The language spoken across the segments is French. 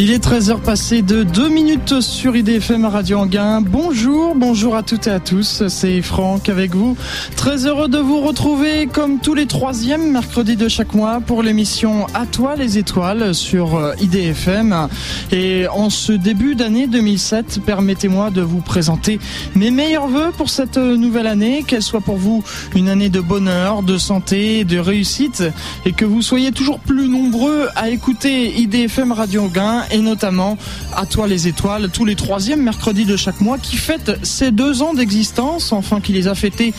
Il est 13h passé de 2 minutes sur IDFM Radio Anguin. Bonjour, bonjour à toutes et à tous. C'est Franck avec vous. Très heureux de vous retrouver comme tous les troisièmes mercredis de chaque mois pour l'émission À toi les étoiles sur euh, IDFM. Et en ce début d'année 2007, permettez-moi de vous présenter mes meilleurs voeux pour cette nouvelle année, qu'elle soit pour vous une année de bonheur, de santé, de réussite et que vous soyez toujours plus nombreux à écouter IDFM Radio Anguin et notamment à toi les étoiles tous les troisièmes mercredis de chaque mois qui fête ses deux ans d'existence, enfin qui les a fêtés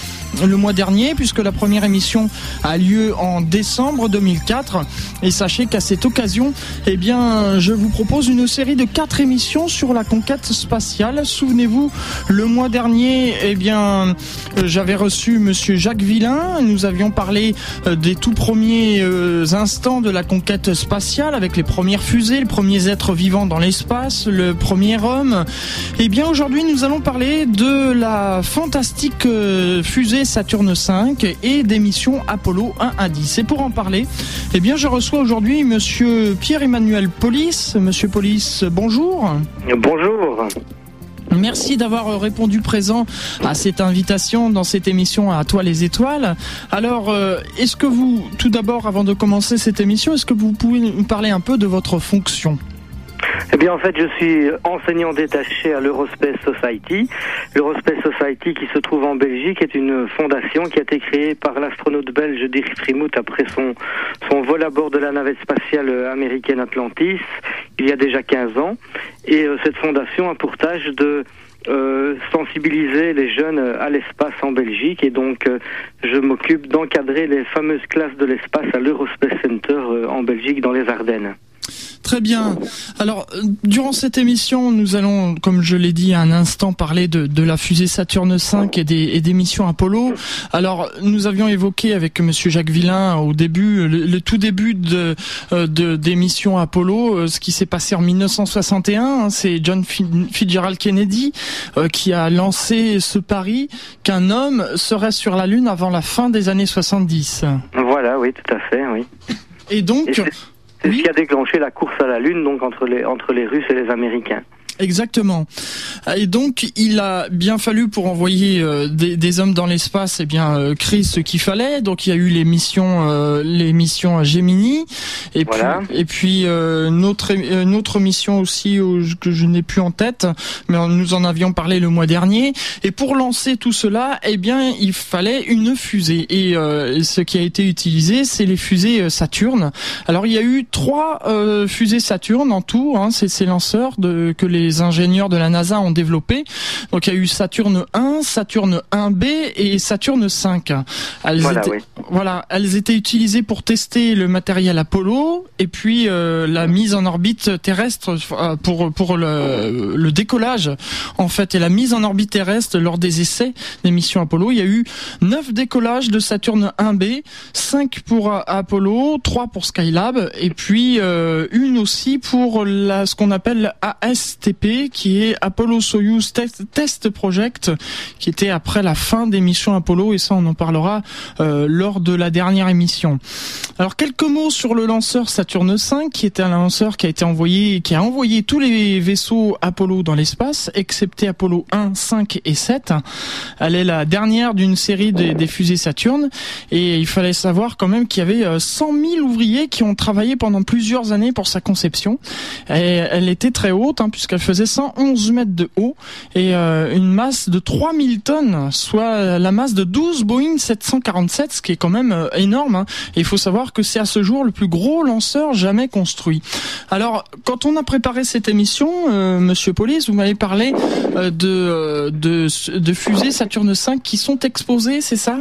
le mois dernier puisque la première émission a lieu en décembre 2004 et sachez qu'à cette occasion eh bien je vous propose une série de quatre émissions sur la conquête spatiale. Souvenez-vous le mois dernier eh bien j'avais reçu monsieur Jacques Villain. Nous avions parlé euh, des tout premiers euh, instants de la conquête spatiale avec les premières fusées les premiers êtres vivant dans l'espace, le premier homme. Eh bien aujourd'hui nous allons parler de la fantastique euh, fusée Saturne V et des missions Apollo 1 à 10. Et pour en parler, eh bien je reçois aujourd'hui monsieur Pierre-Emmanuel Polis. Monsieur Polis, bonjour. Bonjour. Merci d'avoir répondu présent à cette invitation dans cette émission à toi les étoiles. Alors, euh, est-ce que vous, tout d'abord, avant de commencer cette émission, est-ce que vous pouvez nous parler un peu de votre fonction? Eh bien, en fait, je suis enseignant détaché à l'Eurospace Society. L'Eurospace Society, qui se trouve en Belgique, est une fondation qui a été créée par l'astronaute belge Dirk Frimouth après son, son vol à bord de la navette spatiale américaine Atlantis, il y a déjà 15 ans. Et euh, cette fondation a pour tâche de euh, sensibiliser les jeunes à l'espace en Belgique et donc euh, je m'occupe d'encadrer les fameuses classes de l'espace à l'Eurospace Center en Belgique dans les Ardennes. Très bien. Alors, euh, durant cette émission, nous allons, comme je l'ai dit à un instant, parler de, de la fusée Saturne V et des, et des, missions Apollo. Alors, nous avions évoqué avec Monsieur Jacques Villain au début, le, tout début de, euh, de, des missions Apollo, euh, ce qui s'est passé en 1961. Hein, C'est John Fitzgerald Kennedy qui a lancé ce pari qu'un homme serait sur la Lune avant la fin des années 70. Voilà, oui, tout à fait, oui. Et donc... C'est ce qui a déclenché la course à la Lune, donc entre les, entre les Russes et les Américains. Exactement. Et donc, il a bien fallu pour envoyer euh, des, des, hommes dans l'espace, et eh bien euh, créer ce qu'il fallait. Donc, il y a eu les missions, euh, les missions Gemini, et puis, et puis notre notre mission aussi que je n'ai plus en tête, mais nous en avions parlé le mois dernier. Et pour lancer tout cela, eh bien, il fallait une fusée. Et ce qui a été utilisé, c'est les fusées Saturne. Alors, il y a eu trois fusées Saturne en tout. Hein, c'est ces lanceurs de que les les ingénieurs de la NASA ont développé. Donc il y a eu Saturne 1, Saturne 1B et Saturne 5. Elles voilà, étaient, voilà, elles étaient utilisées pour tester le matériel Apollo et puis euh, la mise en orbite terrestre euh, pour pour le, le, décollage en fait et la mise en orbite terrestre lors des essais des missions Apollo. Il y a eu 9 décollages de Saturne 1B, 5 pour Apollo, 3 pour Skylab et puis euh, une aussi pour la ce qu'on appelle ASTP qui est Apollo Soyuz Test, Project, qui était après la fin des missions Apollo, et ça on en parlera euh, lors de la dernière émission. Alors quelques mots sur le lanceur Saturne V, qui était un lanceur qui a été envoyé, qui a envoyé tous les vaisseaux Apollo dans l'espace, excepté Apollo 1, 5 et 7. Elle est la dernière d'une série des, fusées Saturne, et il fallait savoir quand même qu'il y avait 100 euh, 000 ouvriers qui ont travaillé pendant plusieurs années pour sa conception. Et elle était très haute, hein, puisqu'elle faisait 111 mètres de haut et euh, une masse de 3000 tonnes, soit la masse de 12 Boeing 747, ce qui est quand même euh, énorme. Hein. Il faut savoir que c'est à ce jour le plus gros lanceur jamais construit. Alors, quand on a préparé cette émission, euh, Monsieur Polis, vous m'avez parlé de, de, de fusées Saturne V qui sont exposées, c'est ça?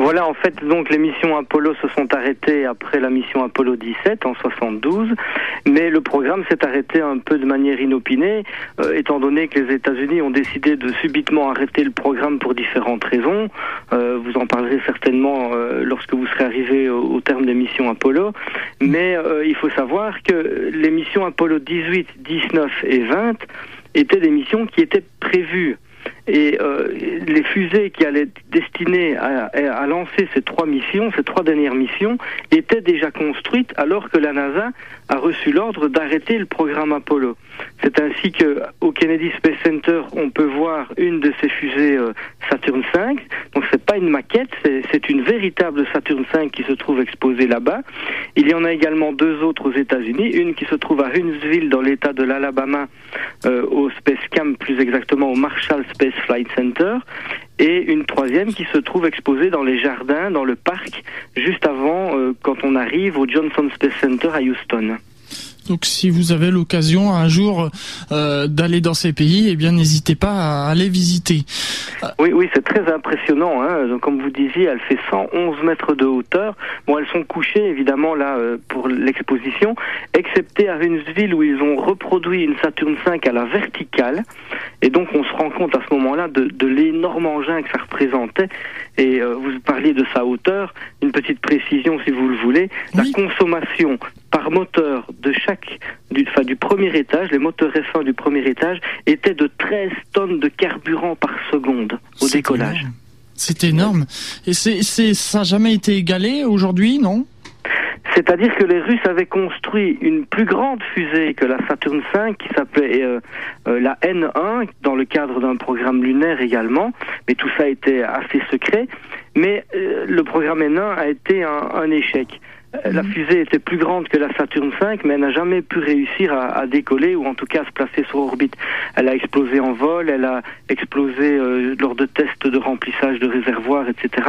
Voilà, en fait, donc les missions Apollo se sont arrêtées après la mission Apollo 17 en 72, mais le programme s'est arrêté un peu de manière inopinée, euh, étant donné que les États-Unis ont décidé de subitement arrêter le programme pour différentes raisons. Euh, vous en parlerez certainement euh, lorsque vous serez arrivé au, au, terme des missions Apollo, mais il faut savoir que les missions Apollo 18, 19 et 20 étaient des missions qui étaient prévues et euh, les fusées qui allaient être destinées à, à, lancer ces trois missions, ces trois dernières missions, étaient déjà construites alors que la NASA a reçu l'ordre d'arrêter le programme Apollo. C'est ainsi que au Kennedy Space Center, on peut voir une de ces fusées euh, Saturn V. Donc c'est pas une maquette, c'est une véritable Saturn V qui se trouve exposée là-bas. Il y en a également deux autres aux États-Unis, une qui se trouve à Huntsville dans l'État de l'Alabama, euh, au Space Camp, plus exactement au Marshall Space Flight Center, et une troisième qui se trouve exposée dans les jardins, dans le parc, juste avant euh, quand on arrive au Johnson Space Center à Houston. Donc si vous avez l'occasion un jour euh, d'aller dans ces pays, eh bien n'hésitez pas à aller visiter. Oui, oui, c'est très impressionnant. Hein. comme vous disiez, elle fait 111 mètres de hauteur. Bon, elles sont couchées évidemment là euh, pour l'exposition, excepté à Huntsville où ils ont reproduit une Saturn V à la verticale. Et donc on se rend compte à ce moment-là de, de l'énorme engin que ça représentait. Et euh, vous parliez de sa hauteur. Une petite précision, si vous le voulez. La consommation par moteur de chaque du, enfin, du premier étage, les moteurs F1 du premier étage étaient de 13 tonnes de carburant par seconde au décollage. C'est énorme. Et c'est, ça n'a jamais été égalé aujourd'hui, non? C'est-à-dire que les Russes avaient construit une plus grande fusée que la Saturn V qui s'appelait euh, euh, la N1 dans le cadre d'un programme lunaire également, mais tout ça était assez secret. Mais euh, le programme N1 a été un échec. Euh, la fusée était plus grande que la Saturn V, mais elle n'a jamais pu réussir à, décoller ou en tout cas à se placer sur orbite. Elle a explosé en vol, elle a explosé euh, lors de tests de remplissage de réservoirs, etc.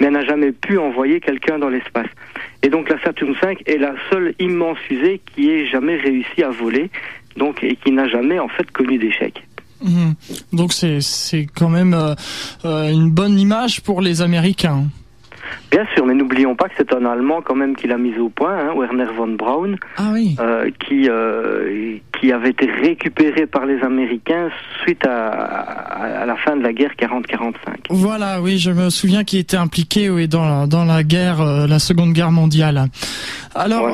Mais elle n'a jamais pu envoyer quelqu'un dans l'espace. Et donc la Saturn V est la seule immense fusée qui ait jamais réussi à voler, donc et qui n'a jamais en fait connu d'échec. Mmh. Donc c'est c'est quand même euh, une bonne image pour les Américains. Bien sûr, mais n'oublions pas que c'est un Allemand quand même qui l'a mis au point, hein, Werner von Braun, ah oui. euh, qui euh, qui avait été récupéré par les Américains suite à, à, la fin de la guerre 40-45. Voilà, oui, je me souviens qu'il était impliqué oui, dans la, dans la guerre, euh, la Seconde Guerre mondiale. Alors.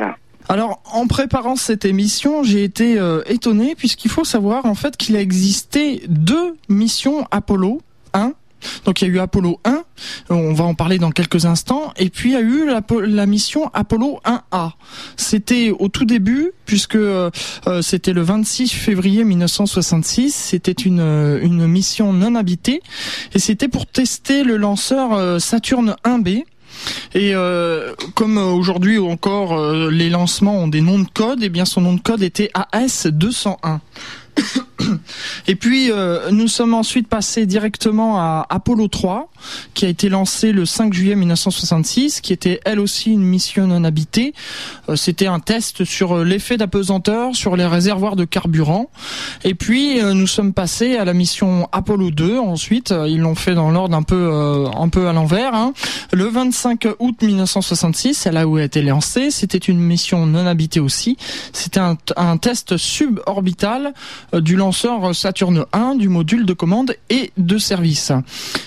Alors, en préparant cette émission, j'ai été étonné puisqu'il faut savoir en fait qu'il a existé deux missions Apollo 1 donc il y a eu Apollo 1, on va en parler dans quelques instants, et puis il y a eu la, mission Apollo 1A. C'était au tout début, puisque euh, euh, c'était le 26 février 1966, c'était une, euh, une mission non habitée, et c'était pour tester le lanceur Saturne 1B. Et comme aujourd'hui encore les lancements ont des noms de code, et eh bien son nom de code était AS201. Et puis euh, nous sommes ensuite passés directement à Apollo 3, qui a été lancé le 5 juillet 1966, qui était elle aussi une mission non habitée. Euh, c'était un test sur euh, l'effet d'apesanteur sur les réservoirs de carburant. Et puis nous sommes passés à la mission Apollo 2. Ensuite, ils l'ont fait dans l'ordre un peu un peu à l'envers. Hein. Le 25 août 1966, c'est là où a été lancée. C'était une mission non habitée aussi. C'était un, un test suborbital du lanceur Saturne 1, du module de commande et de service.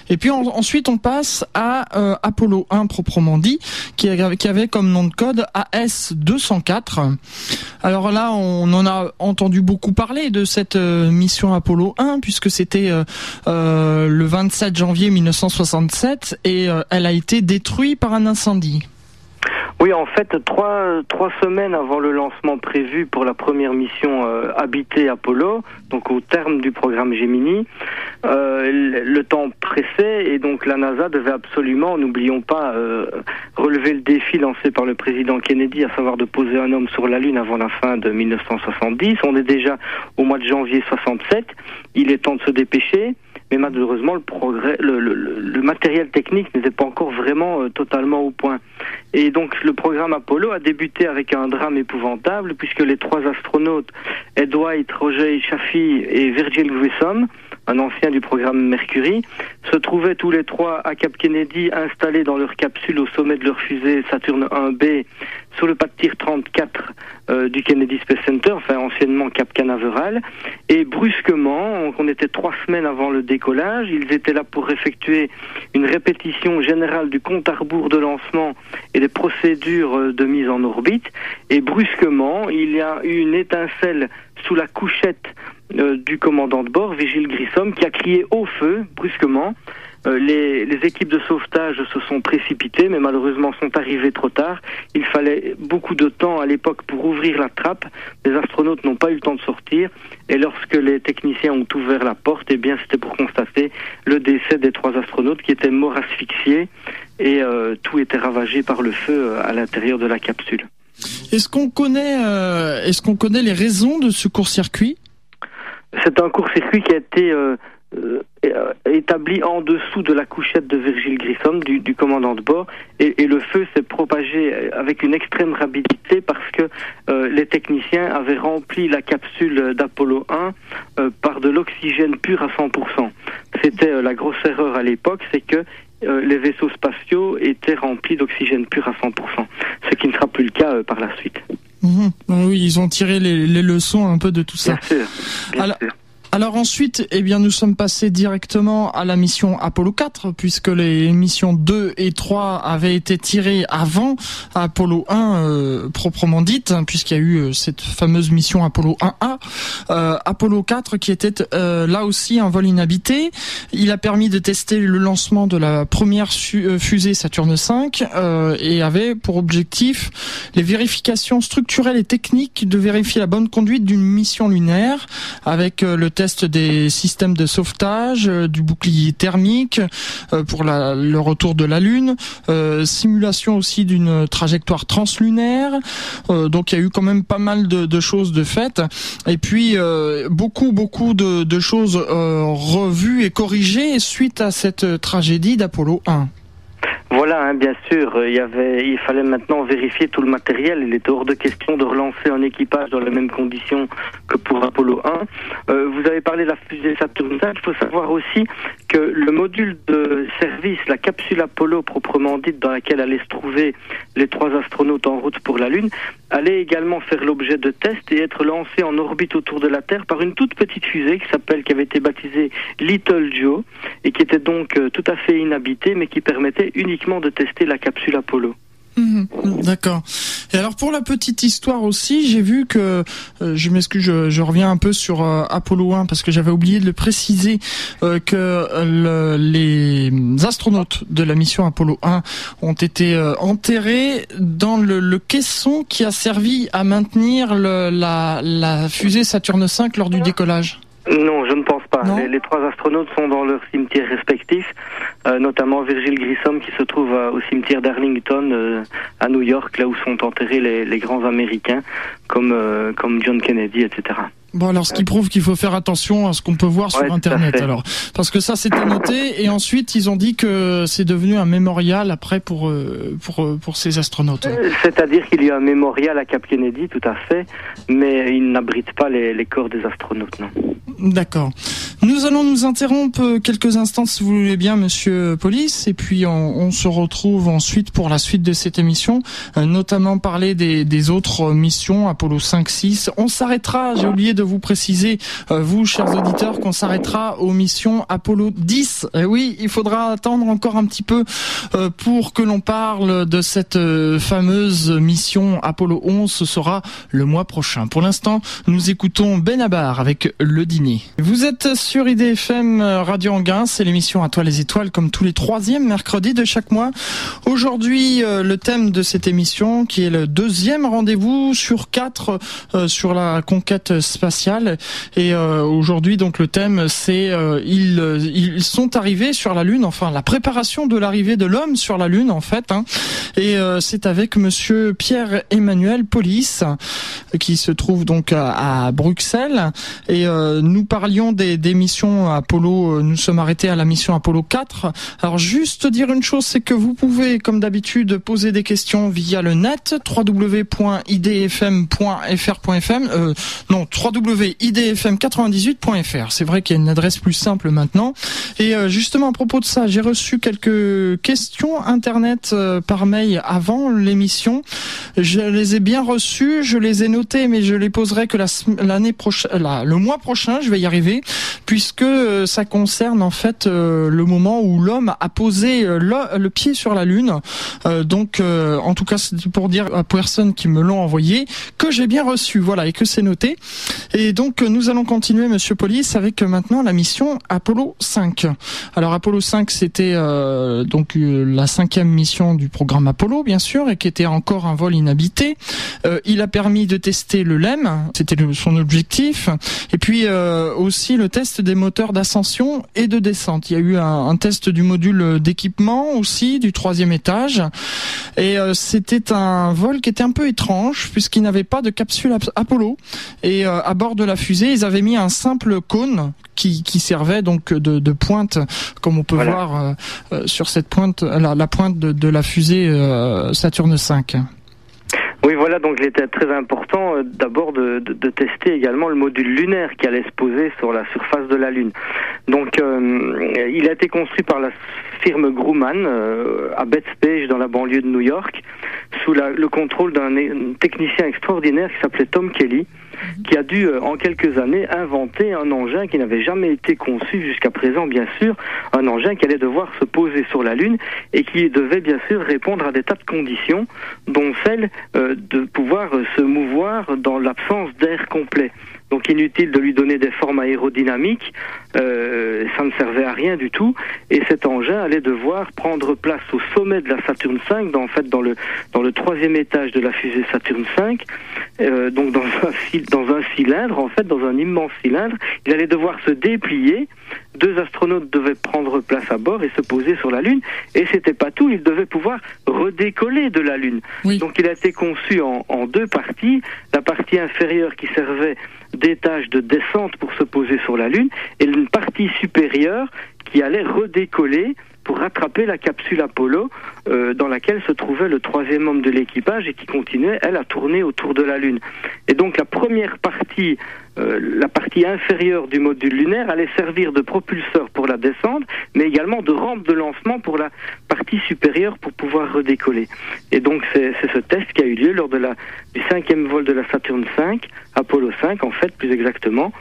Et puis ensuite on passe à euh, Apollo 1 proprement dit, qui, avait comme nom de code AS204. Alors là on en a entendu beaucoup parler de cette euh, mission Apollo 1 puisque c'était euh, le 27 janvier 1967 et elle a été détruite par un incendie. Oui, en fait, trois, trois semaines avant le lancement prévu pour la première mission euh, habitée Apollo, donc au terme du programme Gemini, euh, le temps pressait et donc la NASA devait absolument, n'oublions pas, euh, relever le défi lancé par le président Kennedy, à savoir de poser un homme sur la Lune avant la fin de 1970. On est déjà au mois de janvier 67. Il est temps de se dépêcher mais malheureusement le progrès, le, le, le matériel technique n'était pas encore vraiment euh, totalement au point. Et donc le programme Apollo a débuté avec un drame épouvantable puisque les trois astronautes, Ed White, Roger Chaffee et Virgil Grissom, un ancien du programme Mercury, se trouvaient tous les trois à Cap Kennedy installés dans leur capsule au sommet de leur fusée Saturne 1B sur le pas de tir 34 euh, du Kennedy Space Center, enfin anciennement Cap Canaveral. Et brusquement, on était trois semaines avant le décollage, ils étaient là pour effectuer une répétition générale du compte à rebours de lancement et des procédures euh, de mise en orbite. Et brusquement, il y a eu une étincelle sous la couchette euh, du commandant de bord, Vigile Grissom, qui a crié au feu brusquement. les, les, équipes de sauvetage se sont précipitées, mais malheureusement sont arrivées trop tard. Il fallait beaucoup de temps à l'époque pour ouvrir la trappe. Les astronautes n'ont pas eu le temps de sortir. Et lorsque les techniciens ont ouvert la porte, eh bien, c'était pour constater le décès des trois astronautes qui étaient morts asphyxiés et euh, tout était ravagé par le feu euh, à l'intérieur de la capsule. Est-ce qu'on connaît, euh, est-ce qu'on connaît les raisons de ce court-circuit? C'est un court-circuit qui a été euh, euh, établi en dessous de la couchette de Virgile Grissom, du, commandant de bord, et, le feu s'est propagé avec une extrême rapidité parce que les techniciens avaient rempli la capsule d'Apollo 1 euh, par de l'oxygène pur à 100%. C'était la grosse erreur à l'époque, c'est que les vaisseaux spatiaux étaient remplis d'oxygène pur à 100%, ce qui ne sera plus le cas par la suite. Mmh. Oui, ils ont tiré les, les, leçons un peu de tout ça. Bien sûr. Bien Alors, sûr. Alors ensuite, eh bien, nous sommes passés directement à la mission Apollo 4, puisque les missions 2 et 3 avaient été tirées avant Apollo 1 euh, proprement dite, hein, puisqu'il y a eu euh, cette fameuse mission Apollo 1A. Euh, Apollo 4 qui était euh, là aussi un vol inhabité. Il a permis de tester le lancement de la première euh, fusée Saturne V et avait pour objectif les vérifications structurelles et techniques de vérifier la bonne conduite d'une mission lunaire avec le test des systèmes de sauvetage, euh, du bouclier thermique euh, pour la, le retour de la Lune, euh, simulation aussi d'une trajectoire translunaire. Donc il y a eu quand même pas mal de, choses de faites. Et puis beaucoup beaucoup de, de choses revues et corrigées suite à cette tragédie d'Apollo 1. Voilà, hein, bien sûr, il y avait, il fallait maintenant vérifier tout le matériel. Il était hors de question de relancer un équipage dans les mêmes conditions que pour Apollo 1. Euh, vous avez parlé de la fusée Saturn 5. Il faut savoir aussi que le module de service, la capsule Apollo proprement dite, dans laquelle allaient se trouver les trois astronautes en route pour la Lune, allait également faire l'objet de tests et être lancé en orbite autour de la Terre par une toute petite fusée qui s'appelle, qui avait été baptisée Little Joe et qui était donc euh, tout à fait inhabitée, mais qui permettait uniquement de tester la capsule Apollo. Mmh, D'accord. Et alors pour la petite histoire aussi, j'ai vu que euh, je m'excuse, je, je, reviens un peu sur euh, Apollo 1 parce que j'avais oublié de le préciser euh, que le, les astronautes de la mission Apollo 1 ont été enterrés dans le, le, caisson qui a servi à maintenir le, la, la fusée Saturne V lors du décollage. Non, je ne pense pas. Les, les, trois astronautes sont dans leurs cimetières respectifs, euh, notamment Virgile Grissom qui se trouve euh, au cimetière d'Arlington euh, à New York, là où sont enterrés les, les grands Américains comme euh, comme John Kennedy, etc. Bon alors ce qui prouve qu'il faut faire attention à ce qu'on peut voir sur Ouais, internet alors parce que ça c'était noté et ensuite ils ont dit que c'est devenu un mémorial après pour euh, pour euh, pour ces astronautes. Euh, C'est-à-dire qu'il y a un mémorial à Cap Kennedy, tout à fait, mais il n'abrite pas les, les corps des astronautes, non. D'accord. Nous allons nous interrompre quelques instants si vous voulez bien monsieur Police et puis on, on se retrouve ensuite pour la suite de cette émission notamment parler des, des autres missions Apollo 5 6. On s'arrêtera, j'ai oublié de vous préciser euh, vous chers auditeurs qu'on s'arrêtera aux missions Apollo 10. Et oui, il faudra attendre encore un petit peu euh, pour que l'on parle de cette euh, fameuse mission Apollo 11, ce sera le mois prochain. Pour l'instant, nous écoutons Benabar avec le dîner. Vous êtes sur IDFM Radio Anguin, c'est l'émission à toi les étoiles comme tous les troisièmes mercredis de chaque mois. Aujourd'hui, le thème de cette émission qui est le deuxième rendez-vous sur quatre sur la conquête spatiale. Et euh, aujourd'hui, donc le thème c'est euh, ils, ils sont arrivés sur la Lune, enfin la préparation de l'arrivée de l'homme sur la Lune en fait. Hein. Et euh, c'est avec Monsieur Pierre-Emmanuel Polis qui se trouve donc à, Bruxelles. Et euh, nous parlions des, missions Apollo. euh, Nous sommes arrêtés à la mission Apollo 4. Alors juste dire une chose, c'est que vous pouvez, comme d'habitude, poser des questions via le net www.idfm.fr.fm. Euh, non, www.idfm98.fr. C'est vrai qu'il y a une adresse plus simple maintenant. Et euh, justement à propos de ça, j'ai reçu quelques questions internet euh, par mail avant l'émission. Je les ai bien reçues, je les ai notées, mais je les poserai que l'année prochaine, la- le mois prochain. je vais y arriver, puisque ça concerne en fait le moment où l'homme a posé le, pied sur la Lune. donc, en tout cas, c'est pour dire à personne qui me l'ont envoyé que j'ai bien reçu, voilà, et que c'est noté. Et donc, nous allons continuer, Monsieur Police, avec maintenant la mission Apollo 5. Alors, Apollo 5, c'était donc la cinquième mission du programme Apollo, bien sûr, et qui était encore un vol inhabité. Euh, il a permis de tester le LEM, c'était son objectif, et puis euh, aussi le test des moteurs d'ascension et de descente. Il y a eu un, test du module d'équipement aussi du troisième étage, et euh, c'était un vol qui était un peu étrange puisqu'il n'avait pas de capsule Apollo, et bord de la fusée, ils avaient mis un simple cône qui, servait donc de, pointe, comme on peut voir sur cette pointe, la, pointe de, la fusée Saturne 5. Oui, voilà, donc il était très important euh, d'abord de, tester également le module lunaire qui allait se poser sur la surface de la Lune. Donc euh, il a été construit par la firme Grumman euh, à Bethpage dans la banlieue de New York sous le contrôle d'un technicien extraordinaire qui s'appelait Tom Kelly qui a dû euh, en quelques années inventer un engin qui n'avait jamais été conçu jusqu'à présent bien sûr, un engin qui allait devoir se poser sur la Lune et qui devait bien sûr répondre à des tas de conditions dont celle euh, de pouvoir se mouvoir dans l'absence d'air complet. Donc inutile de lui donner des formes aérodynamiques, euh, ça ne servait à rien du tout. Et cet engin allait devoir prendre place au sommet de la Saturne V, dans, en fait dans le dans le troisième étage de la fusée Saturne V, euh, donc dans un dans un cylindre, en fait dans un immense cylindre. Il allait devoir se déplier deux astronautes devaient prendre place à bord et se poser sur la Lune. Et c'était pas tout, ils devaient pouvoir redécoller de la Lune. Donc il a été conçu en, en, deux parties. La partie inférieure qui servait d'étage de descente pour se poser sur la Lune et une partie supérieure qui allait redécoller pour rattraper la capsule Apollo euh, dans laquelle se trouvait le troisième membre de l'équipage et qui continuait, elle, à tourner autour de la Lune. Et donc la première partie, euh, la partie inférieure du module lunaire allait servir de propulseur pour la descente, mais également de rampe de lancement pour la partie supérieure pour pouvoir redécoller. Et donc c'est ce test qui a eu lieu lors de la, du cinquième vol de la Saturne V, Apollo 5 en fait plus exactement,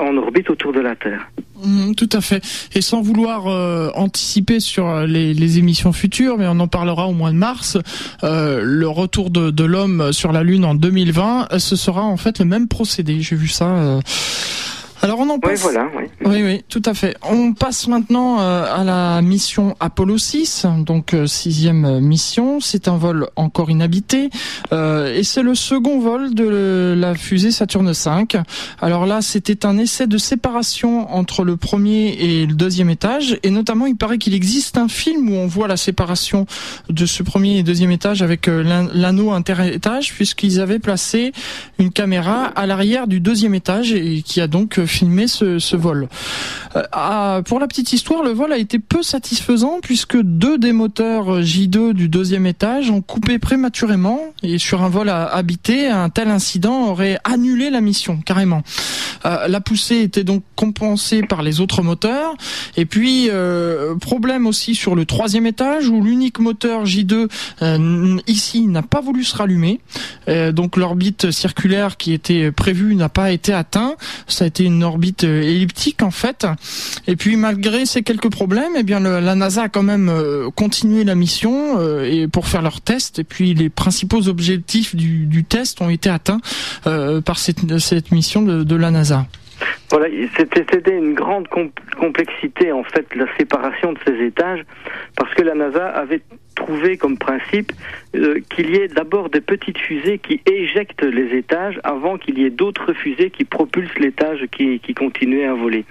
en orbite autour de la Terre. Mm, tout à fait. Et sans vouloir euh, anticiper sur euh, les, émissions futures, mais on en parlera au mois de mars, euh, le retour de, de l'homme sur la Lune en 2020, ce sera en fait le même procédé. J'ai vu ça alors on en passe. Oui, voilà, oui. oui, oui, tout à fait. On passe maintenant euh, à la mission Apollo 6, donc euh, sixième mission. C'est un vol encore inhabité euh, et c'est le second vol de la fusée Saturne 5. Alors là, c'était un essai de séparation entre le premier et le deuxième étage et notamment, il paraît qu'il existe un film où on voit la séparation de ce premier et deuxième étage avec l'anneau interétage puisqu'ils avaient placé une caméra à l'arrière du deuxième étage et qui a donc filmer ce, vol. Euh, ah, pour la petite histoire, le vol a été peu satisfaisant puisque deux des moteurs J2 du deuxième étage ont coupé prématurément et sur un vol habité, un tel incident aurait annulé la mission carrément. Euh, la poussée était donc compensée par les autres moteurs et puis euh, problème aussi sur le troisième étage où l'unique moteur J2 euh, ici n'a pas voulu se rallumer. donc l'orbite circulaire qui était prévue n'a pas été atteint. Ça a été une orbite euh, elliptique en fait. Et puis malgré ces quelques problèmes, eh bien la NASA a quand même euh, continué la mission euh, et pour faire leurs tests. Et puis les principaux objectifs du, test ont été atteints par cette, cette mission de, de la NASA. Voilà, c'était une grande complexité en fait la séparation de ces étages parce que la NASA avait trouvé comme principe euh, qu'il y ait d'abord des petites fusées qui éjectent les étages avant qu'il y ait d'autres fusées qui propulsent l'étage qui, qui continuait à voler.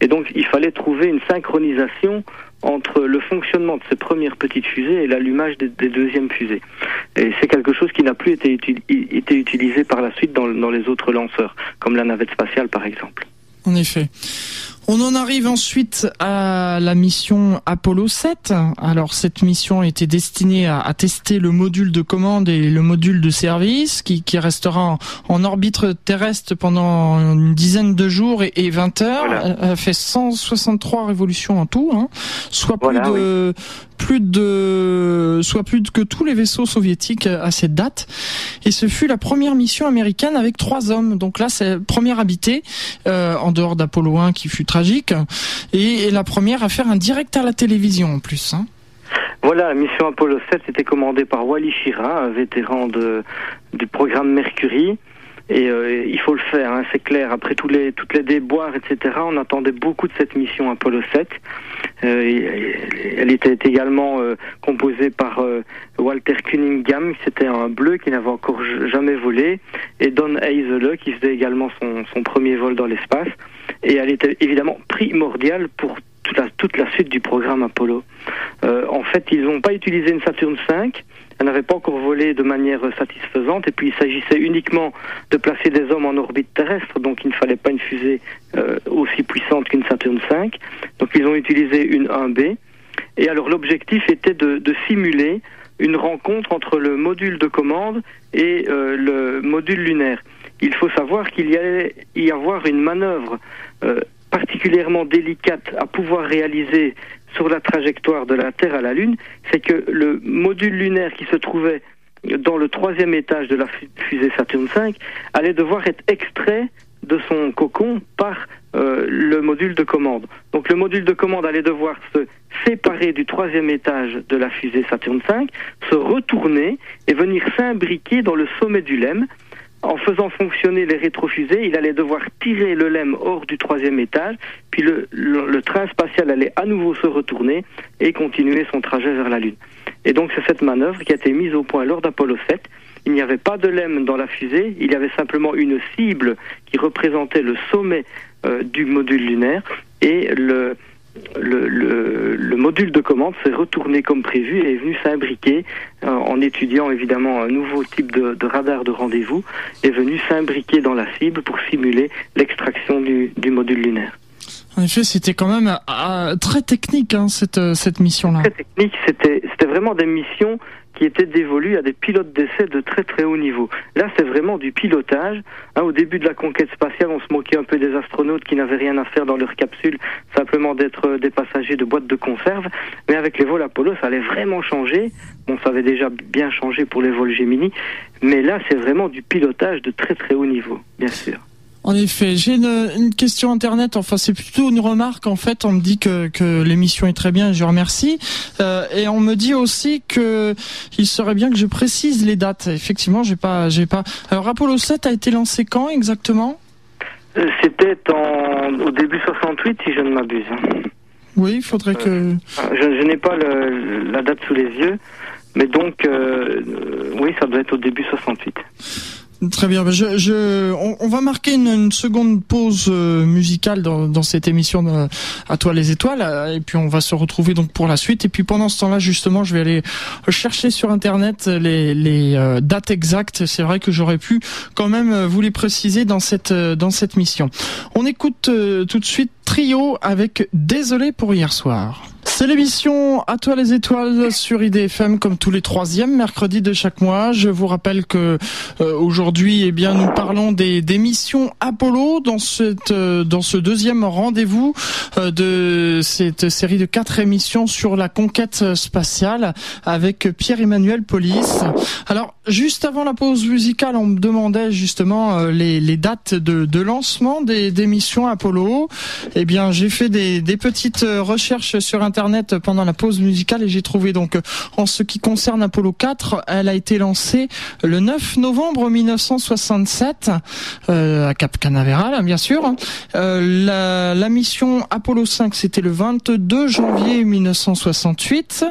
Et donc il fallait trouver une synchronisation entre le fonctionnement de ces premières petites fusées et l'allumage des, deuxièmes fusées. Et c'est quelque chose qui n'a plus été, été, utilisé par la suite dans les autres lanceurs, comme la navette spatiale par exemple. En effet. On en arrive ensuite à la mission Apollo 7. Alors cette mission était destinée à, tester le module de commande et le module de service qui, restera en, orbite terrestre pendant une dizaine de jours et, 20 heures. Elle, fait 163 révolutions en tout, hein, soit plus de plus de soit plus que tous les vaisseaux soviétiques à cette date. Et ce fut la première mission américaine avec trois hommes. Donc là, c'est première habité euh, en dehors d'Apollo 1 qui fut tragique et, la première à faire un direct à la télévision en plus. Hein. Voilà, la mission Apollo 7 était commandée par Wally Schirra, un vétéran de, du programme Mercury. Et euh, il faut le faire, hein, c'est clair. Après tous les, toutes les déboires, etc., on attendait beaucoup de cette mission Apollo 7. Euh, elle était également euh, composée par Walter Cunningham, c'était un bleu qui n'avait encore jamais volé, et Don Hazel, qui faisait également son, son premier vol dans l'espace. Et elle était évidemment primordiale pour toute la, toute la suite du programme Apollo. en fait, ils n'ont pas utilisé une Saturn V, elle n'avait pas encore volé de manière satisfaisante et puis il s'agissait uniquement de placer des hommes en orbite terrestre, donc il ne fallait pas une fusée euh, aussi puissante qu'une Saturn V. Donc ils ont utilisé une 1B. Et alors l'objectif était de, simuler une rencontre entre le module de commande et euh, le module lunaire. Il faut savoir qu'il y allait y avoir une manœuvre euh, particulièrement délicate à pouvoir réaliser sur la trajectoire de la Terre à la Lune, c'est que le module lunaire qui se trouvait dans le troisième étage de la fusée Saturn V allait devoir être extrait de son cocon par euh, le module de commande. Donc le module de commande allait devoir se séparer du troisième étage de la fusée Saturn V, se retourner et venir s'imbriquer dans le sommet du LEM en faisant fonctionner les rétrofusées, il allait devoir tirer le LEM hors du troisième étage, puis le, train spatial allait à nouveau se retourner et continuer son trajet vers la Lune. Et donc c'est cette manœuvre qui a été mise au point lors d'Apollo 7. Il n'y avait pas de LEM dans la fusée, il y avait simplement une cible qui représentait le sommet euh, du module lunaire et le, le, module de commande s'est retourné comme prévu et est venu s'imbriquer euh, en étudiant évidemment un nouveau type de, radar de rendez-vous, est venu s'imbriquer dans la cible pour simuler l'extraction du, module lunaire. En effet, c'était quand même euh, très technique hein, cette, euh, cette mission-là. Très technique, c'était vraiment des missions qui était dévolu à des pilotes d'essai de très très haut niveau. Là, c'est vraiment du pilotage. Hein, au début de la conquête spatiale, on se moquait un peu des astronautes qui n'avaient rien à faire dans leur capsule, simplement d'être euh, des passagers de boîtes de conserve. Mais avec les vols Apollo, ça allait vraiment changer. Bon, ça avait déjà bien changé pour les vols Gemini, mais là, c'est vraiment du pilotage de très très haut niveau, bien sûr. En effet, j'ai une, question internet. Enfin, c'est plutôt une remarque. En fait, on me dit que, que l'émission est très bien. Je remercie. Euh, et on me dit aussi que il serait bien que je précise les dates. Effectivement, j'ai pas, j'ai pas. Alors, Apollo 7 a été lancé quand exactement? Euh, C'était en au début 68, si je ne m'abuse. Oui, il faudrait que. Euh, je, je n'ai pas le, la date sous les yeux, mais donc oui, ça doit être au début 68. Très bien. Je, je, on, va marquer une, seconde pause euh, musicale dans, dans, cette émission de, à toi les étoiles, euh, et puis on va se retrouver donc pour la suite. Et puis pendant ce temps-là, justement, je vais aller chercher sur internet les, les euh, dates exactes. C'est vrai que j'aurais pu quand même vous les préciser dans cette dans cette mission. On écoute tout de suite Trio avec Désolé pour hier soir. C'est l'émission À toi les étoiles sur IDFM comme tous les troisièmes mercredis de chaque mois. Je vous rappelle que euh, aujourd'hui, eh bien, nous parlons des, des missions Apollo dans cette euh, dans ce deuxième rendez-vous euh, de cette série de quatre émissions sur la conquête spatiale avec Pierre-Emmanuel Police. Alors, juste avant la pause musicale, on me demandait justement les, les dates de, de lancement des, des missions Apollo. Eh bien, j'ai fait des, des petites recherches sur Internet pendant la pause musicale et j'ai trouvé donc en ce qui concerne Apollo 4, elle a été lancée le 9 novembre 1967 euh, à Cap Canaveral, bien sûr. Euh, la, mission Apollo 5, c'était le 22 janvier 1968.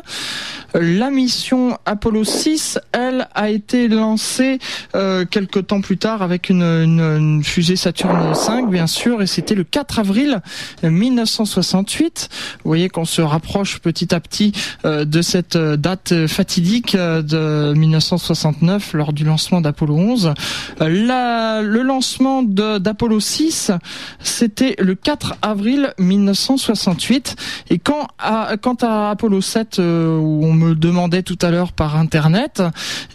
La mission Apollo 6, elle, a été lancée euh, quelques temps plus tard avec une, fusée Saturne 5, bien sûr, et c'était le 4 avril 1968. Vous voyez qu'on se rapproche petit à petit de cette date fatidique de 1969 lors du lancement d'Apollo 11. La, le lancement d'Apollo 6, c'était le 4 avril 1968. Et quand à, quant à Apollo 7, où on me demandait tout à l'heure par Internet,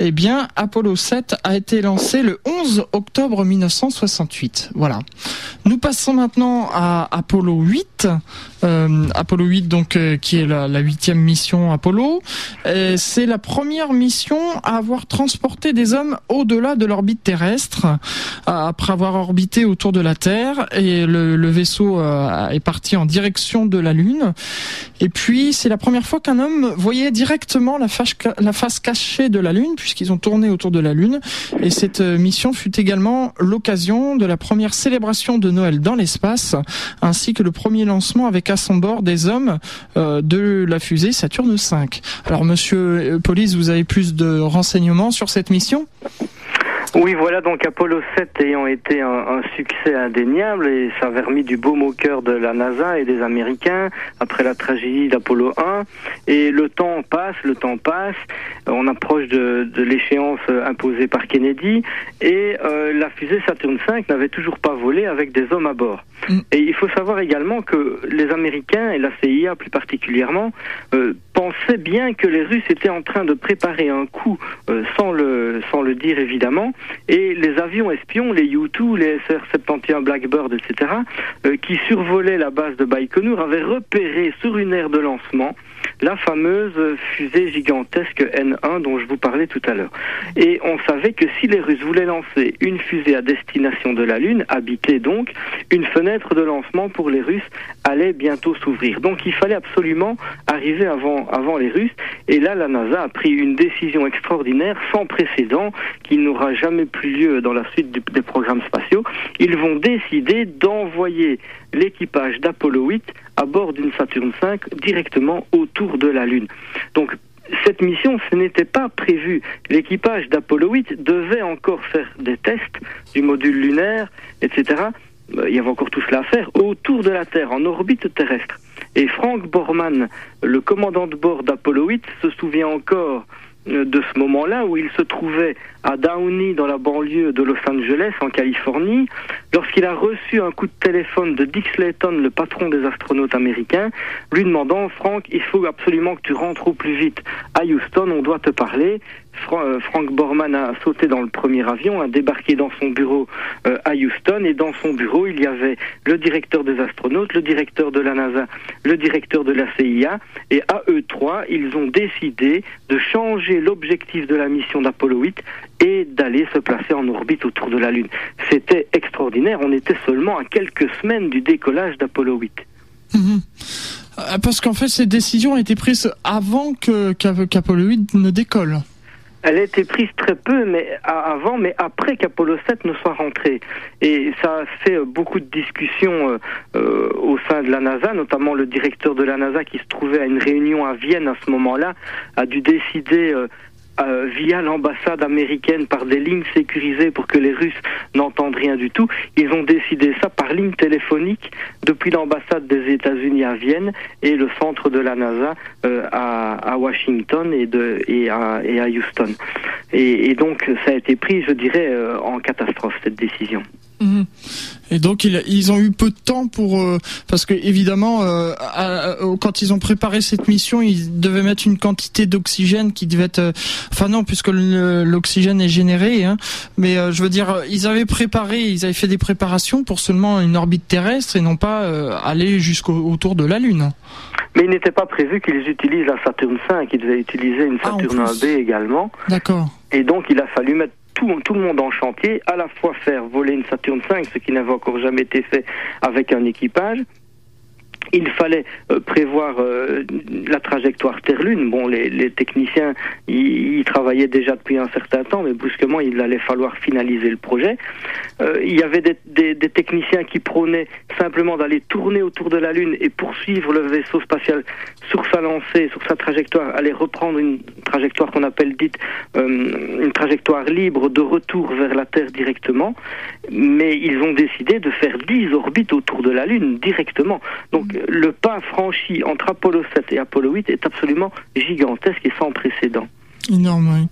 eh bien, Apollo 7 a été lancé le 11 octobre 1968. Voilà. Nous passons maintenant à Apollo 8. Euh, Apollo 8, donc, euh, qui est la huitième mission Apollo. C'est la première mission à avoir transporté des hommes au-delà de l'orbite terrestre, après avoir orbité autour de la Terre. Et le, vaisseau euh, est parti en direction de la Lune. Et puis, c'est la première fois qu'un homme voyait directement la face, cachée de la Lune, puisqu'ils ont tourné autour de la Lune. Et cette mission fut également l'occasion de la première célébration de Noël dans l'espace, ainsi que le premier lancement avec à son bord des hommes euh, de la fusée Saturne V. Alors, monsieur Police, vous avez plus de renseignements sur cette mission? Oui, voilà, donc Apollo 7 ayant été un, succès indéniable et ça avait remis du baume au cœur de la NASA et des Américains après la tragédie d'Apollo 1. Et le temps passe, le temps passe, on approche de, l'échéance imposée par Kennedy et euh, la fusée Saturn V n'avait toujours pas volé avec des hommes à bord. Mm. Et il faut savoir également que les Américains et la CIA plus particulièrement euh, pensaient bien que les Russes étaient en train de préparer un coup euh, sans le sans le dire évidemment et les avions espions, les U-2, les SR-71 Blackbird, etc., euh, qui survolaient la base de Baïkonour, avaient repéré sur une aire de lancement la fameuse fusée gigantesque N1 dont je vous parlais tout à l'heure. Et on savait que si les Russes voulaient lancer une fusée à destination de la Lune, habitée donc, une fenêtre de lancement pour les Russes allait bientôt s'ouvrir. Donc il fallait absolument arriver avant, avant les Russes. Et là, la NASA a pris une décision extraordinaire, sans précédent, qui n'aura jamais plus lieu dans la suite des programmes spatiaux. Ils vont décider d'envoyer l'équipage d'Apollo 8 à bord d'une Saturne V directement autour de la Lune. Donc cette mission, ce n'était pas prévu. L'équipage d'Apollo 8 devait encore faire des tests du module lunaire, etc. Euh, il y avait encore tout cela à faire autour de la Terre, en orbite terrestre. Et Frank Borman, le commandant de bord d'Apollo 8, se souvient encore de ce moment-là où il se trouvait à Downey dans la banlieue de Los Angeles en Californie lorsqu'il a reçu un coup de téléphone de Dick Slayton, le patron des astronautes américains, lui demandant Frank, il faut absolument que tu rentres au plus vite à Houston, on doit te parler. Euh, Frank Borman a sauté dans le premier avion, a débarqué dans son bureau euh, à Houston et dans son bureau il y avait le directeur des astronautes, le directeur de la NASA, le directeur de la CIA et à eux trois ils ont décidé de changer l'objectif de la mission d'Apollo 8 et d'aller se placer en orbite autour de la Lune. C'était extraordinaire, on était seulement à quelques semaines du décollage d'Apollo 8. Mhm. Euh, parce qu'en fait, cette décision a été prise avant qu'Apollo 8 ne décolle. Elle a été prise très peu, mais avant, mais après qu'Apollo 7 ne soit rentré. Et ça a fait beaucoup de discussions euh, euh, au sein de la NASA, notamment le directeur de la NASA qui se trouvait à une réunion à Vienne à ce moment-là, a dû décider euh, via l'ambassade américaine par des lignes sécurisées pour que les Russes n'entendent rien du tout. Ils ont décidé ça par ligne téléphonique depuis l'ambassade des États-Unis à Vienne et le centre de la NASA euh, à, Washington et à Houston. Et, donc ça a été pris, je dirais, euh, en catastrophe cette décision. Et donc ils, ont eu peu de temps pour euh, parce que évidemment euh, quand ils ont préparé cette mission ils devaient mettre une quantité d'oxygène qui devait être euh, enfin non puisque l'oxygène est généré hein, mais je veux dire ils avaient préparé ils avaient fait des préparations pour seulement une orbite terrestre et non pas aller jusqu'au autour de la lune. Mais il n'était pas prévu qu'ils utilisent la Saturne V, ils devaient utiliser une ah, Saturne 1B également. D'accord. Et donc il a fallu mettre tout, le monde en chantier, à la fois faire voler une Saturne V, ce qui n'avait encore jamais été fait avec un équipage, il fallait euh, prévoir euh, la trajectoire Terre-Lune. Bon, les, techniciens, y travaillaient déjà depuis un certain temps, mais brusquement, il allait falloir finaliser le projet. Euh, il y avait des, techniciens qui prônaient simplement d'aller tourner autour de la Lune et poursuivre le vaisseau spatial sur sa lancée, sur sa trajectoire, aller reprendre une trajectoire qu'on appelle dite une trajectoire libre de retour vers la Terre directement. Mais ils ont décidé de faire 10 orbites autour de la Lune directement. Le pas franchi entre Apollo 7 et Apollo 8 est absolument gigantesque et sans précédent. Énorme.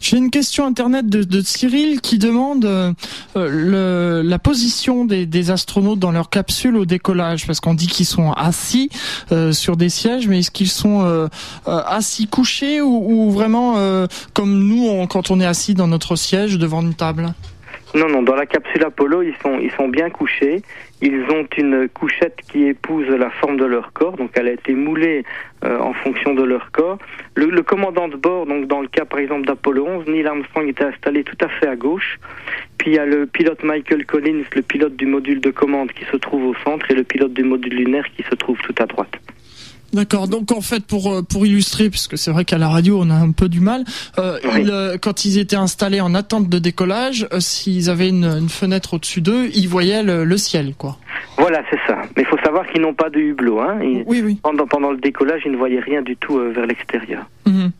J'ai une question internet de, Cyril qui demande euh, le, la position des, astronautes dans leur capsule au décollage, parce qu'on dit qu'ils sont assis euh, sur des sièges, mais est-ce qu'ils sont euh, assis couchés ou, ou vraiment comme nous quand on est assis dans notre siège devant une table? Non, non, dans la capsule Apollo, ils sont, ils sont bien couchés. Ils ont une couchette qui épouse la forme de leur corps, donc elle a été moulée euh, en fonction de leur corps. Le, commandant de bord, donc dans le cas par exemple d'Apollo 11, Neil Armstrong était installé tout à fait à gauche. Puis il y a le pilote Michael Collins, le pilote du module de commande qui se trouve au centre, et le pilote du module lunaire qui se trouve tout à droite. D'accord. Donc en fait, pour euh, pour illustrer, puisque c'est vrai qu'à la radio on a un peu du mal, euh, euh, quand ils étaient installés en attente de décollage, s'ils avaient une, fenêtre au-dessus d'eux, ils voyaient le, ciel, quoi. Voilà, c'est ça. Mais il faut savoir qu'ils n'ont pas de hublot. Hein. oui, oui. Pendant pendant le décollage, ils ne voyaient rien du tout vers l'extérieur. Mhm.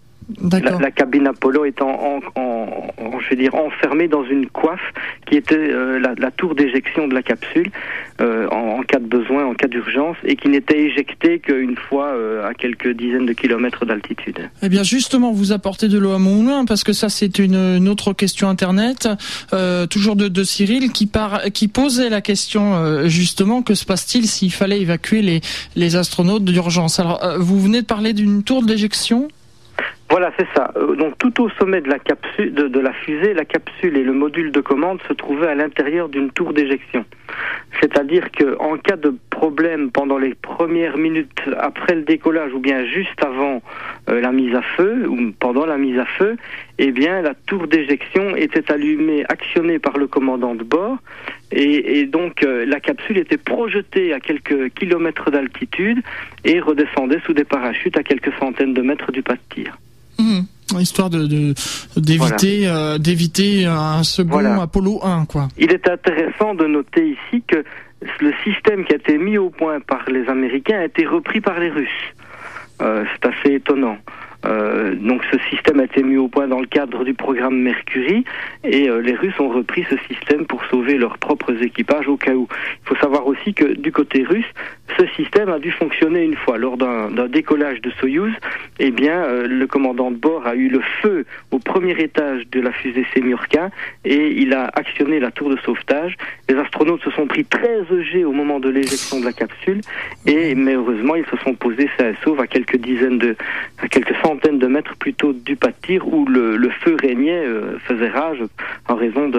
La, la, cabine Apollo étant en, en, je veux dire, enfermée dans une coiffe qui était euh, la, la, tour d'éjection de la capsule euh, en, en, cas de besoin, en cas d'urgence, et qui n'était éjectée qu'une fois euh, à quelques dizaines de kilomètres d'altitude. Eh bien, justement, vous apportez de l'eau à mon moulin, parce que ça, c'est une, une, autre question internet, toujours de, de, Cyril, qui, par, qui posait la question justement que se passe-t-il s'il fallait évacuer les, les astronautes d'urgence? Alors, vous venez de parler d'une tour d'éjection voilà, c'est ça. Euh, donc tout au sommet de la fusée, la capsule et le module de commande se trouvaient à l'intérieur d'une tour d'éjection. C'est-à-dire que en cas de problème pendant les premières minutes après le décollage ou bien juste avant euh, la mise à feu ou pendant la mise à feu, eh bien la tour d'éjection était allumée, actionnée par le commandant de bord, et, donc euh, la capsule était projetée à quelques kilomètres d'altitude et redescendait sous des parachutes à quelques centaines de mètres du pas de tir. Mmh. Histoire de d'éviter euh, d'éviter un second Apollo 1 quoi. Il est intéressant de noter ici que le système qui a été mis au point par les Américains a été repris par les Russes. Euh, c'est assez étonnant. Euh, donc ce système a été mis au point dans le cadre du programme Mercury et euh, les Russes ont repris ce système pour sauver leurs propres équipages au cas où. Il faut savoir aussi que du côté russe, ce système a dû fonctionner une fois lors d'un décollage de Soyouz. Eh bien, euh, le commandant de bord a eu le feu au premier étage de la fusée Semurka et il a actionné la tour de sauvetage. Les astronautes se sont pris très égés au moment de l'éjection de la capsule et mais heureusement ils se sont posés ça sauve à quelques dizaines de à quelques centaines de mètres plutôt du pas de tir où le, feu régnait, euh, faisait rage en raison de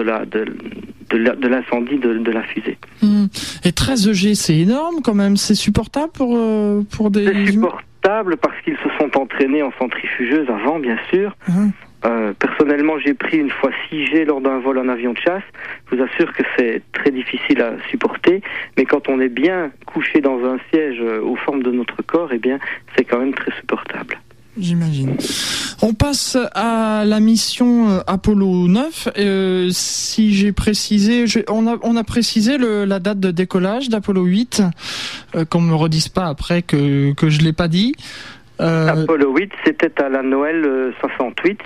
l'incendie de, la fusée. Hmm. Et 13 EG, c'est énorme quand même. C'est supportable pour euh, pour des. C'est supportable parce qu'ils se sont entraînés en centrifugeuse avant, bien sûr. Hum. Euh, personnellement, j'ai pris une fois 6G lors d'un vol en avion de chasse. Je vous assure que c'est très difficile à supporter, mais quand on est bien couché dans un siège aux formes de notre corps, eh bien, c'est quand même très supportable. J'imagine. On passe à la mission euh, Apollo 9. Euh, si j'ai précisé, on, a, on a précisé le, la date de décollage d'Apollo 8, euh, qu'on me redise pas après que, que je l'ai pas dit. Euh... Apollo 8, c'était à la Noël 68.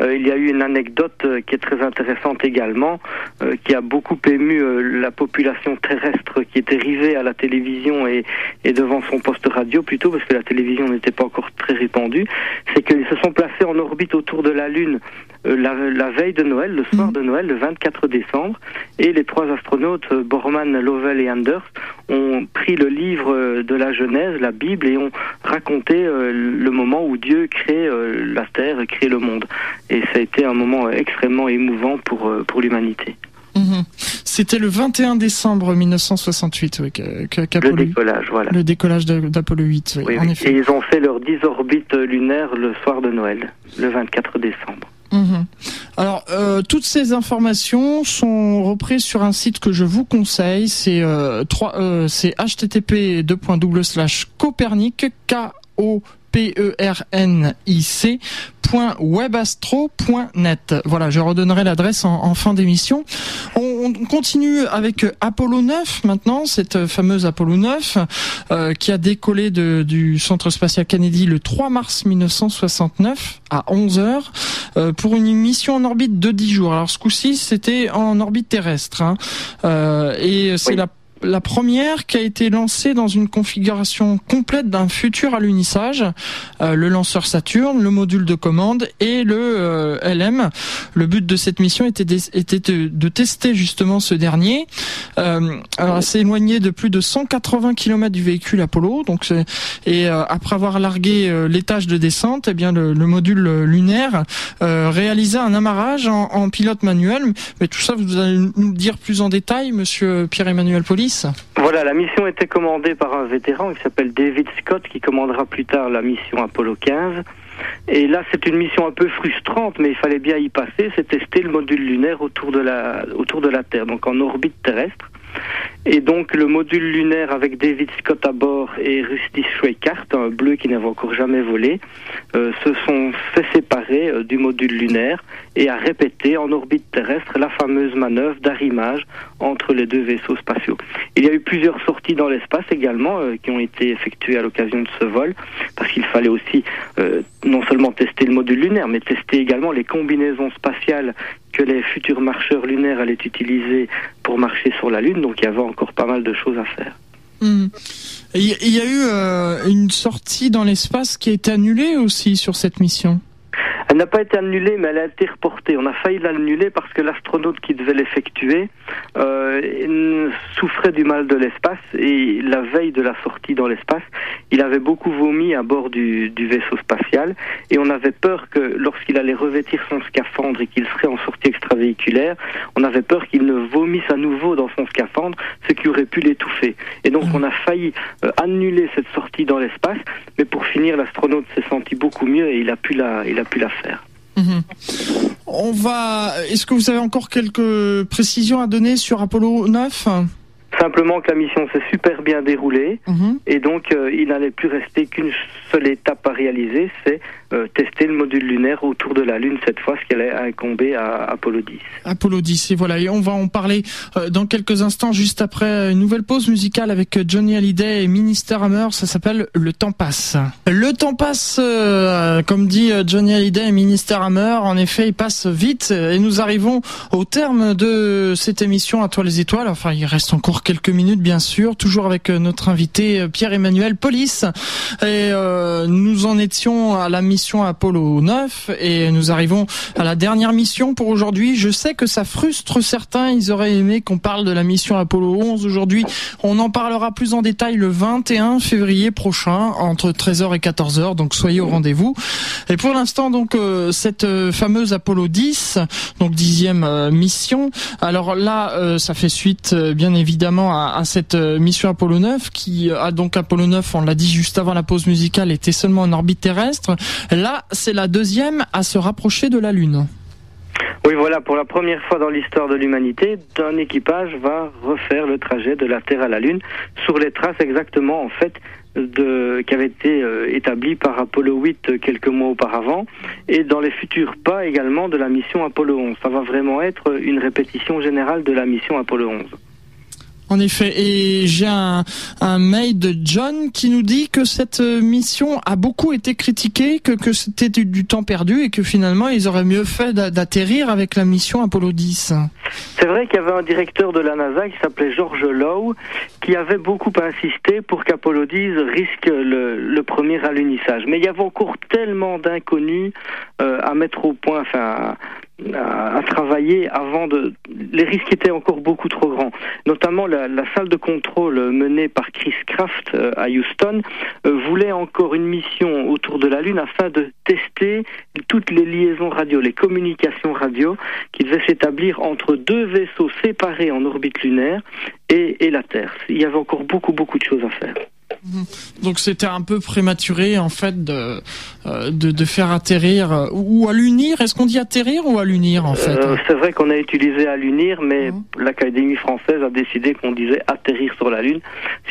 Euh, il y a eu une anecdote euh, qui est très intéressante également, euh, qui a beaucoup ému la population terrestre qui était rivée à la télévision et, et devant son poste radio plutôt, parce que la télévision n'était pas encore très répandue, c'est qu'ils se sont placés en orbite autour de la Lune la, la, veille de Noël, le soir mm. de Noël, le 24 décembre, et les trois astronautes, Borman, Lovell et Anders, ont pris le livre de la Genèse, la Bible, et ont raconté le moment où Dieu crée la Terre, crée le monde et ça a été un moment extrêmement émouvant pour, euh, pour l'humanité. Mhm. C'était le 21 décembre 1968 oui, le décollage, voilà. Le décollage d'Apollo 8, oui, en effet. Et ils ont fait leurs 10 orbites lunaires le soir de Noël, le 24 décembre. Mhm. Alors, euh, toutes ces informations sont reprises sur un site que je vous conseille. C'est euh, euh, http copernic k o P-E-R-N-I-C webastro.net. Voilà, je redonnerai l'adresse en, fin d'émission. On, continue avec Apollo 9 maintenant, cette fameuse Apollo 9 euh, qui a décollé de, du centre spatial Kennedy le 3 mars 1969 à 11 heures euh, pour une mission en orbite de 10 jours. Alors ce coup-ci, c'était en orbite terrestre hein. euh, et c'est la la première qui a été lancée dans une configuration complète d'un futur alunissage, euh, le lanceur Saturne, le module de commande et le euh, LM. Le but de cette mission était, de, tester justement ce dernier. Euh, alors, c'est éloigné de plus de 180 km du véhicule Apollo, et après avoir largué l'étage de descente, eh bien le, module lunaire réalisait un amarrage en, pilote manuel. Mais tout ça, vous allez nous le dire plus en détail, Monsieur Pierre-Emmanuel Voilà, la mission était commandée par un vétéran qui s'appelle David Scott, qui commandera plus tard la mission Apollo 15. Et là, c'est une mission un peu frustrante, mais il fallait bien y passer. C'est tester le module lunaire autour de la, autour de la Terre, donc en orbite terrestre. Et donc le module lunaire avec David Scott à bord et Rusty Schweikart, un bleu qui n'avait encore jamais volé, euh, se sont fait séparer euh, du module lunaire et a répété en orbite terrestre la fameuse manœuvre d'arrimage entre les deux vaisseaux spatiaux. Il y a eu plusieurs sorties dans l'espace également euh, qui ont été effectuées à l'occasion de ce vol, parce qu'il fallait aussi non seulement tester le module lunaire, mais tester également les combinaisons spatiales que les futurs marcheurs lunaires allaient utiliser pour marcher sur la Lune. Donc il y avait encore pas mal de choses à faire. Hmm. Il y a eu euh, une sortie dans l'espace qui été annulée aussi sur cette mission. Elle n'a pas été annulée, mais elle a été reportée. On a failli l'annuler parce que l'astronaute qui devait l'effectuer euh, souffrait du mal de l'espace et la veille de la sortie dans l'espace, il avait beaucoup vomi à bord du, du vaisseau spatial et on avait peur que lorsqu'il allait revêtir son scaphandre et qu'il serait en sortie extravéhiculaire, on avait peur qu'il ne vomisse à nouveau dans son scaphandre, ce qui aurait pu l'étouffer. Et donc on a failli euh, annuler cette sortie dans l'espace, mais pour finir, l'astronaute s'est senti beaucoup mieux et il a pu la, il a pu la faire. Mhm. On va. Est-ce que vous avez encore quelques précisions à donner sur Apollo 9 Simplement que la mission s'est super bien déroulée mhm. et donc euh, il n'allait plus rester qu'une seule étape à réaliser, c'est euh, tester le module lunaire autour de la Lune cette fois, ce qui allait incomber à Apollo 10. Apollo 10, et voilà, et on va en parler euh, dans quelques instants, juste après une nouvelle pause musicale avec Johnny Hallyday et Minister Hammer, ça s'appelle Le temps passe. Le temps passe, euh, comme dit Johnny Hallyday et Minister Hammer, en effet, il passe vite, et nous arrivons au terme de cette émission à toi les étoiles, enfin il reste encore quelques minutes bien sûr, toujours avec notre invité Pierre-Emmanuel Police, et nous en étions à la mission Apollo 9 et nous arrivons à la dernière mission pour aujourd'hui. Je sais que ça frustre certains, ils auraient aimé qu'on parle de la mission Apollo 11 aujourd'hui. On en parlera plus en détail le 21 février prochain entre 13h et 14h, donc soyez au rendez-vous. Et pour l'instant donc euh, cette euh, fameuse Apollo 10, donc dixième euh, mission. Alors là, ça fait suite bien évidemment à, à cette mission Apollo 9 qui a donc Apollo 9, on l'a dit juste avant la pause musicale, était seulement en orbite terrestre. Là, c'est la deuxième à se rapprocher de la Lune. Oui, voilà, pour la première fois dans l'histoire de l'humanité, un équipage va refaire le trajet de la Terre à la Lune sur les traces exactement, en fait, qui avaient été euh, établies par Apollo 8 quelques mois auparavant et dans les futurs pas également de la mission Apollo 11. Ça va vraiment être une répétition générale de la mission Apollo 11. En effet, et j'ai un, un, mail de John qui nous dit que cette mission a beaucoup été critiquée, que, que c'était du, temps perdu et que finalement ils auraient mieux fait d'atterrir avec la mission Apollo 10. C'est vrai qu'il y avait un directeur de la NASA qui s'appelait George Lowe qui avait beaucoup insisté pour qu'Apollo 10 risque le, le, premier alunissage. Mais il y avait encore tellement d'inconnus euh, à mettre au point, enfin à, travailler avant de. Les risques étaient encore beaucoup trop grands. Notamment la, salle de contrôle menée par Chris Kraft euh, à Houston euh, voulait encore une mission autour de la Lune afin de tester toutes les liaisons radio, les communications radio qui devaient s'établir entre deux vaisseaux séparés en orbite lunaire et, et la Terre. Il y avait encore beaucoup beaucoup de choses à faire. Donc c'était un peu prématuré en fait de de, de, faire atterrir euh, ou à l'unir. Est-ce qu'on dit atterrir ou à l'unir en fait euh, C'est vrai qu'on a utilisé à l'unir, mais mhm. l'Académie française a décidé qu'on disait atterrir sur la Lune.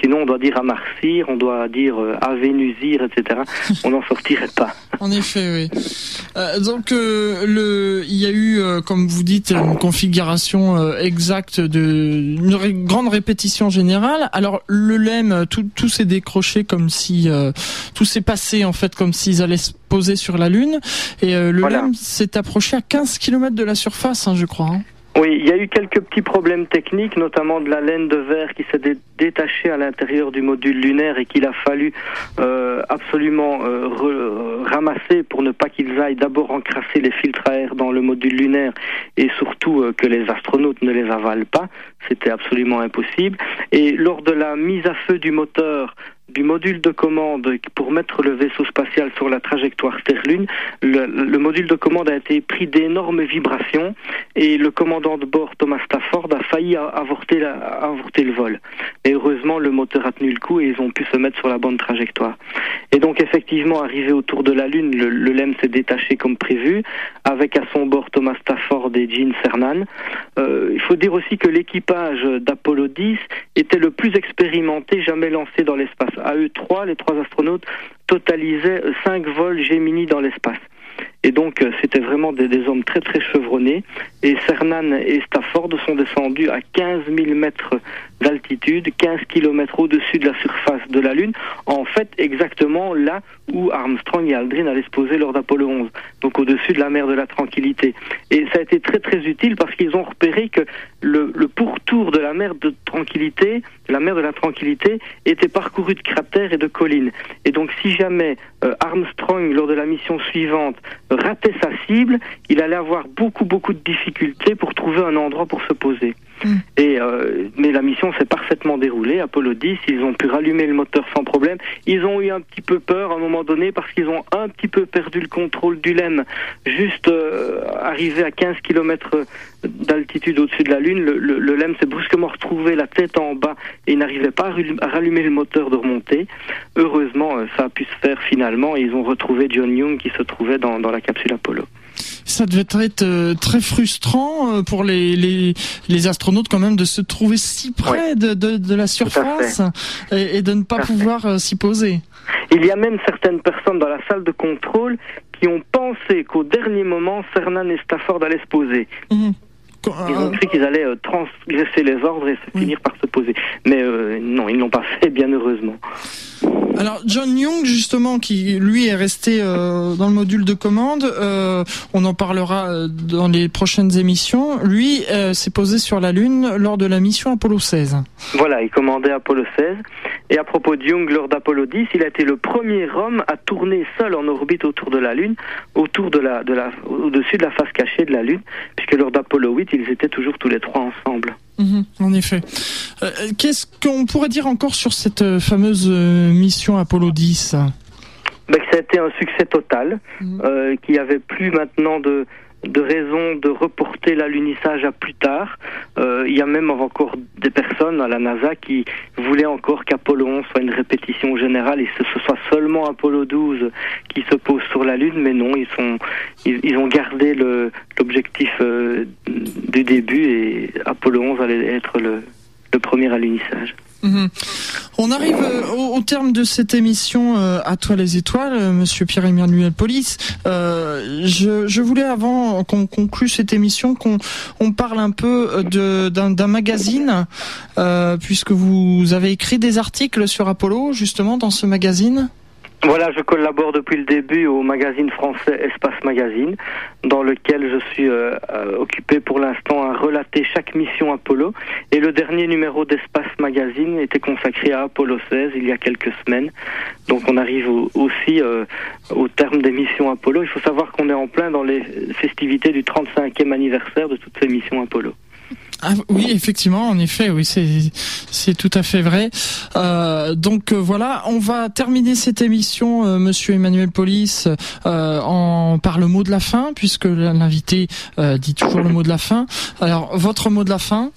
Sinon on doit dire amarcir, on doit dire avénusir, etc. on n'en sortirait pas. en effet, oui. donc le il y a eu comme vous dites une configuration exacte de une grande répétition générale. Alors le LEM, tout, tous ces décroché comme si euh, tout s'est passé en fait comme s'ils allaient poser sur la Lune et euh, le LEM s'est approché à 15 km de la surface, hein, je crois. Hein. Oui, il y a eu quelques petits problèmes techniques, notamment de la laine de verre qui s'est détachée à l'intérieur du module lunaire et qu'il a fallu euh, absolument euh, ramasser pour ne pas qu'ils aillent d'abord encrasser les filtres à air dans le module lunaire et surtout euh, que les astronautes ne les avalent pas. C'était absolument impossible. Et lors de la mise à feu du moteur, du module de commande pour mettre le vaisseau spatial sur la trajectoire Terre-Lune, le, module de commande a été pris d'énormes vibrations et le commandant de bord Thomas Stafford a failli avorter, le vol. Et heureusement, le moteur a tenu le coup et ils ont pu se mettre sur la bonne trajectoire. Et donc effectivement, arrivé autour de la Lune, le, LEM s'est détaché comme prévu, avec à son bord Thomas Stafford et Gene Cernan. Euh, il faut dire aussi que l'équipage d'Apollo 10 était le plus expérimenté jamais lancé dans l'espace à eux trois, les trois astronautes, totalisaient cinq vols Gemini dans l'espace. Et donc, euh, c'était vraiment des, hommes très très chevronnés. Et Cernan et Stafford sont descendus à 15 000 mètres d'altitude, 15 km au-dessus de la surface de la Lune, en fait exactement là où Armstrong et Aldrin allaient se poser lors d'Apollo 11, donc au-dessus de la mer de la Tranquillité. Et ça a été très très utile parce qu'ils ont repéré que le, pourtour de la mer de Tranquillité, la mer de la Tranquillité, était parcouru de cratères et de collines. Et donc si jamais euh, Armstrong, lors de la mission suivante, ratait sa cible, il allait avoir beaucoup beaucoup de difficultés pour trouver un endroit pour se poser. Mm. Et euh, mais la mission s'est parfaitement déroulée. Apollo 10, ils ont pu rallumer le moteur sans problème. Ils ont eu un petit peu peur à un moment donné parce qu'ils ont un petit peu perdu le contrôle du LEM. Juste euh, arrivé à 15 km d'altitude au-dessus de la Lune, le, le, LEM s'est brusquement retrouvé la tête en bas et n'arrivait pas à rallumer le moteur de remontée. Heureusement, euh, ça a pu se faire finalement. Et ils ont retrouvé John Young qui se trouvait dans la capsule Apollo ça devait être euh, très frustrant euh, pour les, les, les, astronautes quand même de se trouver si près de, de, de, la surface et, de ne pas pouvoir euh, s'y poser. Il y a même certaines personnes dans la salle de contrôle qui ont pensé qu'au dernier moment, Cernan et Stafford allaient se poser. Mhm. Ils ont cru qu'ils allaient transgresser les ordres et finir par se poser. Mais non, ils n'ont pas fait, bien heureusement. Alors John Young justement qui lui est resté euh, dans le module de commande, euh, on en parlera euh, dans les prochaines émissions. Lui s'est posé sur la Lune lors de la mission Apollo 16. Voilà, il commandait Apollo 16. Et à propos de Young lors d'Apollo 10, il a été le premier homme à tourner seul en orbite autour de la Lune, autour de la, de la, au-dessus de la face cachée de la Lune, puisque lors d'Apollo 8, ils étaient toujours tous les trois ensemble. Mhm, en effet. Euh, qu'est-ce qu'on pourrait dire encore sur cette euh, fameuse euh, mission Apollo 10 ben, Ça a été un succès total, mhm. qu'il n'y avait plus maintenant de, de raison de reporter l'alunissage à plus tard. Euh, il y a même encore des personnes à la NASA qui voulaient encore qu'Apollo 11 soit une répétition générale et que ce soit seulement Apollo 12 qui se pose sur la Lune, mais non, ils sont ils, ont gardé l'objectif euh, du début et Apollo 11 allait être le, le premier alunissage. Mhm. On arrive euh, au, terme de cette émission euh, à toi les étoiles, euh, Monsieur Pierre-Emmanuel Police. je, voulais avant qu'on conclue cette émission qu'on on parle un peu d'un magazine, puisque vous avez écrit des articles sur Apollo justement dans ce magazine. Voilà, je collabore depuis le début au magazine français Espace Magazine, dans lequel je suis euh, euh, occupé pour l'instant à relater chaque mission Apollo. Et le dernier numéro d'Espace Magazine était consacré à Apollo 16 il y a quelques semaines. Donc on arrive aussi euh, au terme des missions Apollo. Il faut savoir qu'on est en plein dans les festivités du 35e anniversaire de toutes ces missions Apollo. Ah, oui, effectivement, en effet, oui, c'est tout à fait vrai. Euh, donc euh, voilà, on va terminer cette émission, euh, Monsieur Emmanuel Police, euh, en par le mot de la fin, puisque l'invité dit toujours le mot de la fin. Alors, votre mot de la fin?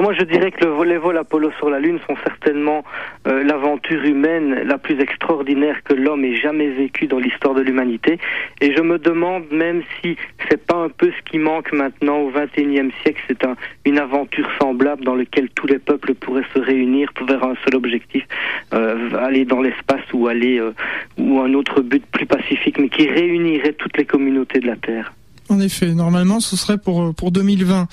Moi, je dirais que le, les vols Apollo sur la Lune sont certainement euh, l'aventure humaine la plus extraordinaire que l'homme ait jamais vécue dans l'histoire de l'humanité. Et je me demande même si c'est pas un peu ce qui manque maintenant au XXIe siècle, c'est un, une aventure semblable dans laquelle tous les peuples pourraient se réunir vers un seul objectif, euh, aller dans l'espace ou aller euh, ou un autre but plus pacifique, mais qui réunirait toutes les communautés de la Terre. En effet, normalement, ce serait pour pour 2020.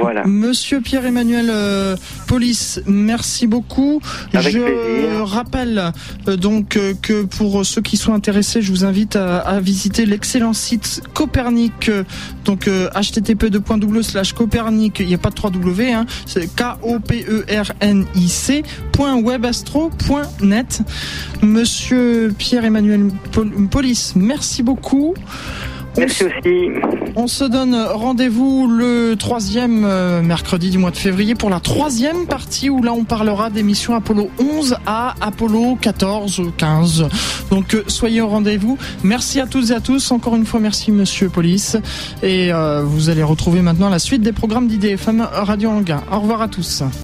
Voilà. Monsieur Pierre-Emmanuel euh, Police, merci beaucoup. Avec je plaisir. rappelle euh, donc euh, que pour ceux qui sont intéressés, je vous invite à, à visiter l'excellent site Copernic. euh, donc euh, http slash Copernic. Il n'y a pas de 3W, hein, c'est K O P R N I C webastro.net. Monsieur Pierre-Emmanuel Pol- Police, merci beaucoup. Merci aussi. on se donne rendez-vous le troisième euh, mercredi du mois de février pour la troisième partie où là on parlera des missions Apollo 11 à Apollo 14 ou 15. Donc euh, soyez au rendez-vous. Merci à toutes et à tous. Encore une fois merci Monsieur Police. Et euh, vous allez retrouver maintenant la suite des programmes d'IDFM Radio Anguin. Au revoir à tous.